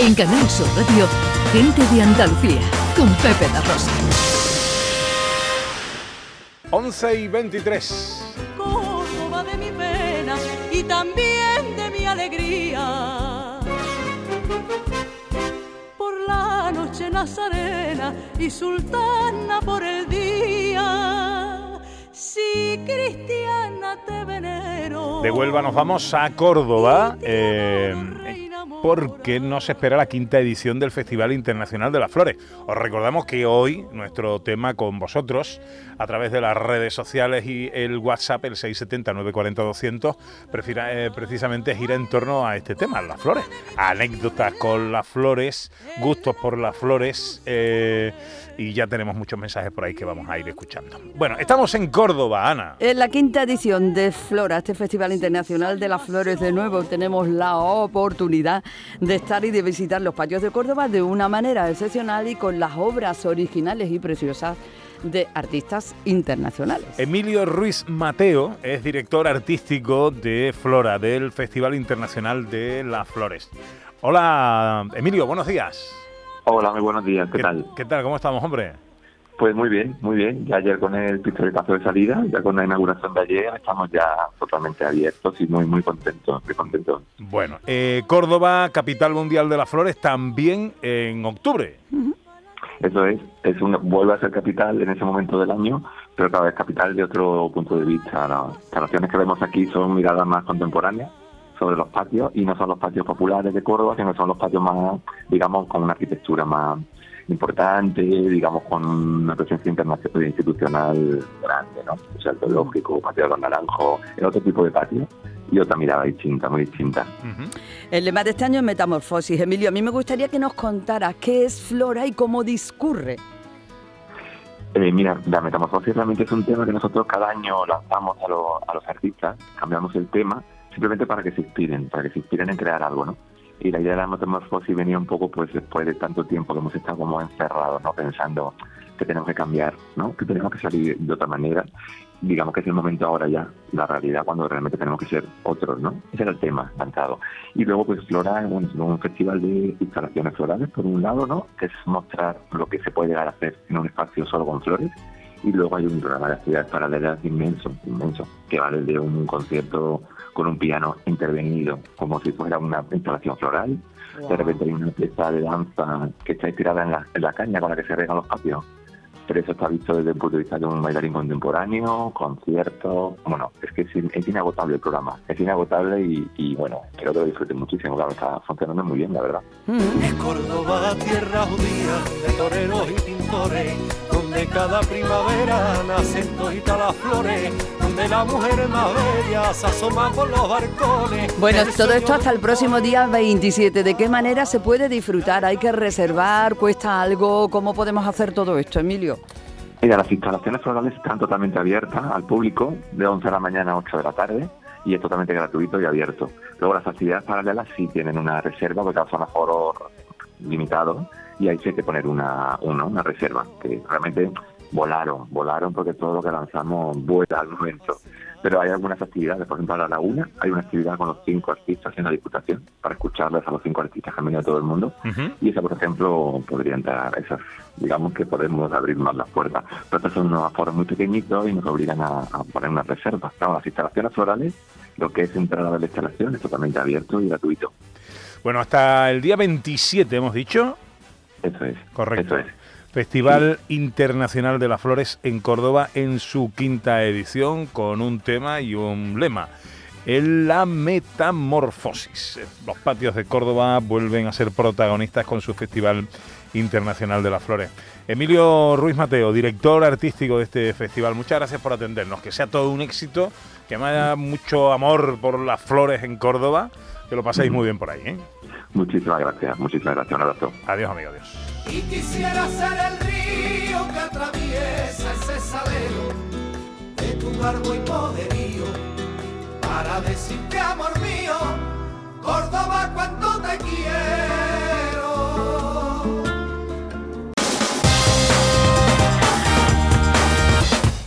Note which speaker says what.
Speaker 1: En Canal Sur Radio, Gente de Andalucía, con Pepe da Rosa.
Speaker 2: 11 y 23.
Speaker 3: Córdoba de mi pena y también de mi alegría. Por la noche nazarena y sultana por el día. Si cristiana te venero.
Speaker 2: De Huelva nos vamos a Córdoba. eh, porque no se espera la quinta edición del Festival Internacional de las Flores. Os recordamos que hoy nuestro tema con vosotros, a través de las redes sociales y el WhatsApp, el 670-940-200, prefiera- eh, precisamente gira en torno a este tema, las flores. Anécdotas con las flores, gustos por las flores, eh, y ya tenemos muchos mensajes por ahí que vamos a ir escuchando. Bueno, estamos en Córdoba, Ana.
Speaker 4: En la quinta edición de Flora, este Festival Internacional de las Flores de nuevo, tenemos la oportunidad de estar y de visitar los patios de Córdoba de una manera excepcional y con las obras originales y preciosas de artistas internacionales.
Speaker 2: Emilio Ruiz Mateo es director artístico de Flora, del Festival Internacional de las Flores. Hola, Emilio, buenos días.
Speaker 5: Hola, muy buenos días, ¿qué, tal?
Speaker 2: ¿Qué tal? ¿Cómo estamos, hombre?
Speaker 5: Pues muy bien, muy bien. Ya ayer con el pistoletazo de salida, ya con la inauguración de ayer, estamos ya totalmente abiertos y muy, muy contentos, muy contentos.
Speaker 2: Bueno, eh, Córdoba, capital mundial de las flores, también en octubre.
Speaker 5: Eso es, es una, vuelve a ser capital en ese momento del año, pero cada vez capital de otro punto de vista. Las instalaciones que vemos aquí son miradas más contemporáneas sobre los patios y no son los patios populares de Córdoba, sino son los patios más, digamos, con una arquitectura más importante, digamos, con una presencia internacional institucional grande, ¿no? O sea, el zoológico, patio de los naranjos, es otro tipo de patio y otra mirada distinta, muy distinta.
Speaker 4: El lema de este año es Metamorfosis. Emilio, a mí me gustaría que nos contaras qué es Flora y cómo discurre.
Speaker 5: Eh, mira, la metamorfosis realmente es un tema que nosotros cada año lanzamos a, los- a los artistas, cambiamos el tema simplemente para que se inspiren, para que se inspiren en crear algo, ¿no? Y la idea de la metamorfosis venía un poco pues después de tanto tiempo que hemos estado como encerrados, ¿no? Pensando que tenemos que cambiar, ¿no? Que tenemos que salir de otra manera. Digamos que es el momento ahora ya, la realidad, cuando realmente tenemos que ser otros, ¿no? Ese era el tema lanzado. Y luego, pues, Flora un, un festival de instalaciones florales, por un lado, ¿no? Que es mostrar lo que se puede llegar a hacer en un espacio solo con flores. Y luego hay un programa de actividades paralelas inmenso, inmenso, que va desde un concierto con un piano intervenido, como si fuera una instalación floral. De repente hay una pieza de danza que está inspirada en la, en la caña con la que se regan los patios. Pero eso está visto desde el punto de vista de un bailarín contemporáneo, conciertos. Bueno, es que es, es inagotable el programa. Es inagotable y, y, bueno, espero que lo disfruten muchísimo. Claro, está funcionando muy bien, la verdad.
Speaker 6: Es Córdoba, tierra judía de toreros y pintores, donde cada primavera nacen toditas las flores, donde la mujer más bella se asoma por los barcones.
Speaker 4: Bueno,
Speaker 6: El
Speaker 4: todo esto hasta el próximo día 27. ¿De qué manera se puede disfrutar? ¿Hay que reservar? ¿Cuesta algo? ¿Cómo podemos hacer todo esto, Emilio?
Speaker 5: Mira, las instalaciones florales están totalmente abiertas al público de 11 de la mañana a 8 de la tarde y es totalmente gratuito y abierto. Luego las actividades paralelas sí tienen una reserva porque son aforos limitados y ahí sí hay que poner una, una, una reserva, que realmente volaron, volaron porque todo lo que lanzamos vuela al momento. Pero hay algunas actividades, por ejemplo, a la laguna hay una actividad con los cinco artistas en la Diputación para escucharles a los cinco artistas que han venido a todo el mundo. Y esa, por ejemplo, podría entrar, esas, digamos que podemos abrir más las puertas. Pero estos son unos aforos muy pequeñitos y nos obligan a, a poner unas reservas. Claro, las instalaciones florales, lo que es entrar a ver la instalación es totalmente abierto y gratuito.
Speaker 2: Bueno, hasta el día 27 hemos dicho.
Speaker 5: Eso es.
Speaker 2: Correcto.
Speaker 5: Eso es.
Speaker 2: Festival Internacional de las Flores en Córdoba en su quinta edición con un tema y un lema. La metamorfosis. Los patios de Córdoba vuelven a ser protagonistas con su Festival Internacional de las Flores. Emilio Ruiz Mateo, director artístico de este festival, muchas gracias por atendernos. Que sea todo un éxito, que haya mucho amor por las flores en Córdoba, que lo paséis muy bien por ahí. ¿eh?
Speaker 5: Muchísimas gracias, muchísimas gracias. Un abrazo.
Speaker 2: Adiós, amigo, adiós.
Speaker 7: Y quisiera ser el río que atraviesa ese salero de tu garbo y poderío para decirte amor mío, Córdoba cuánto te quiero.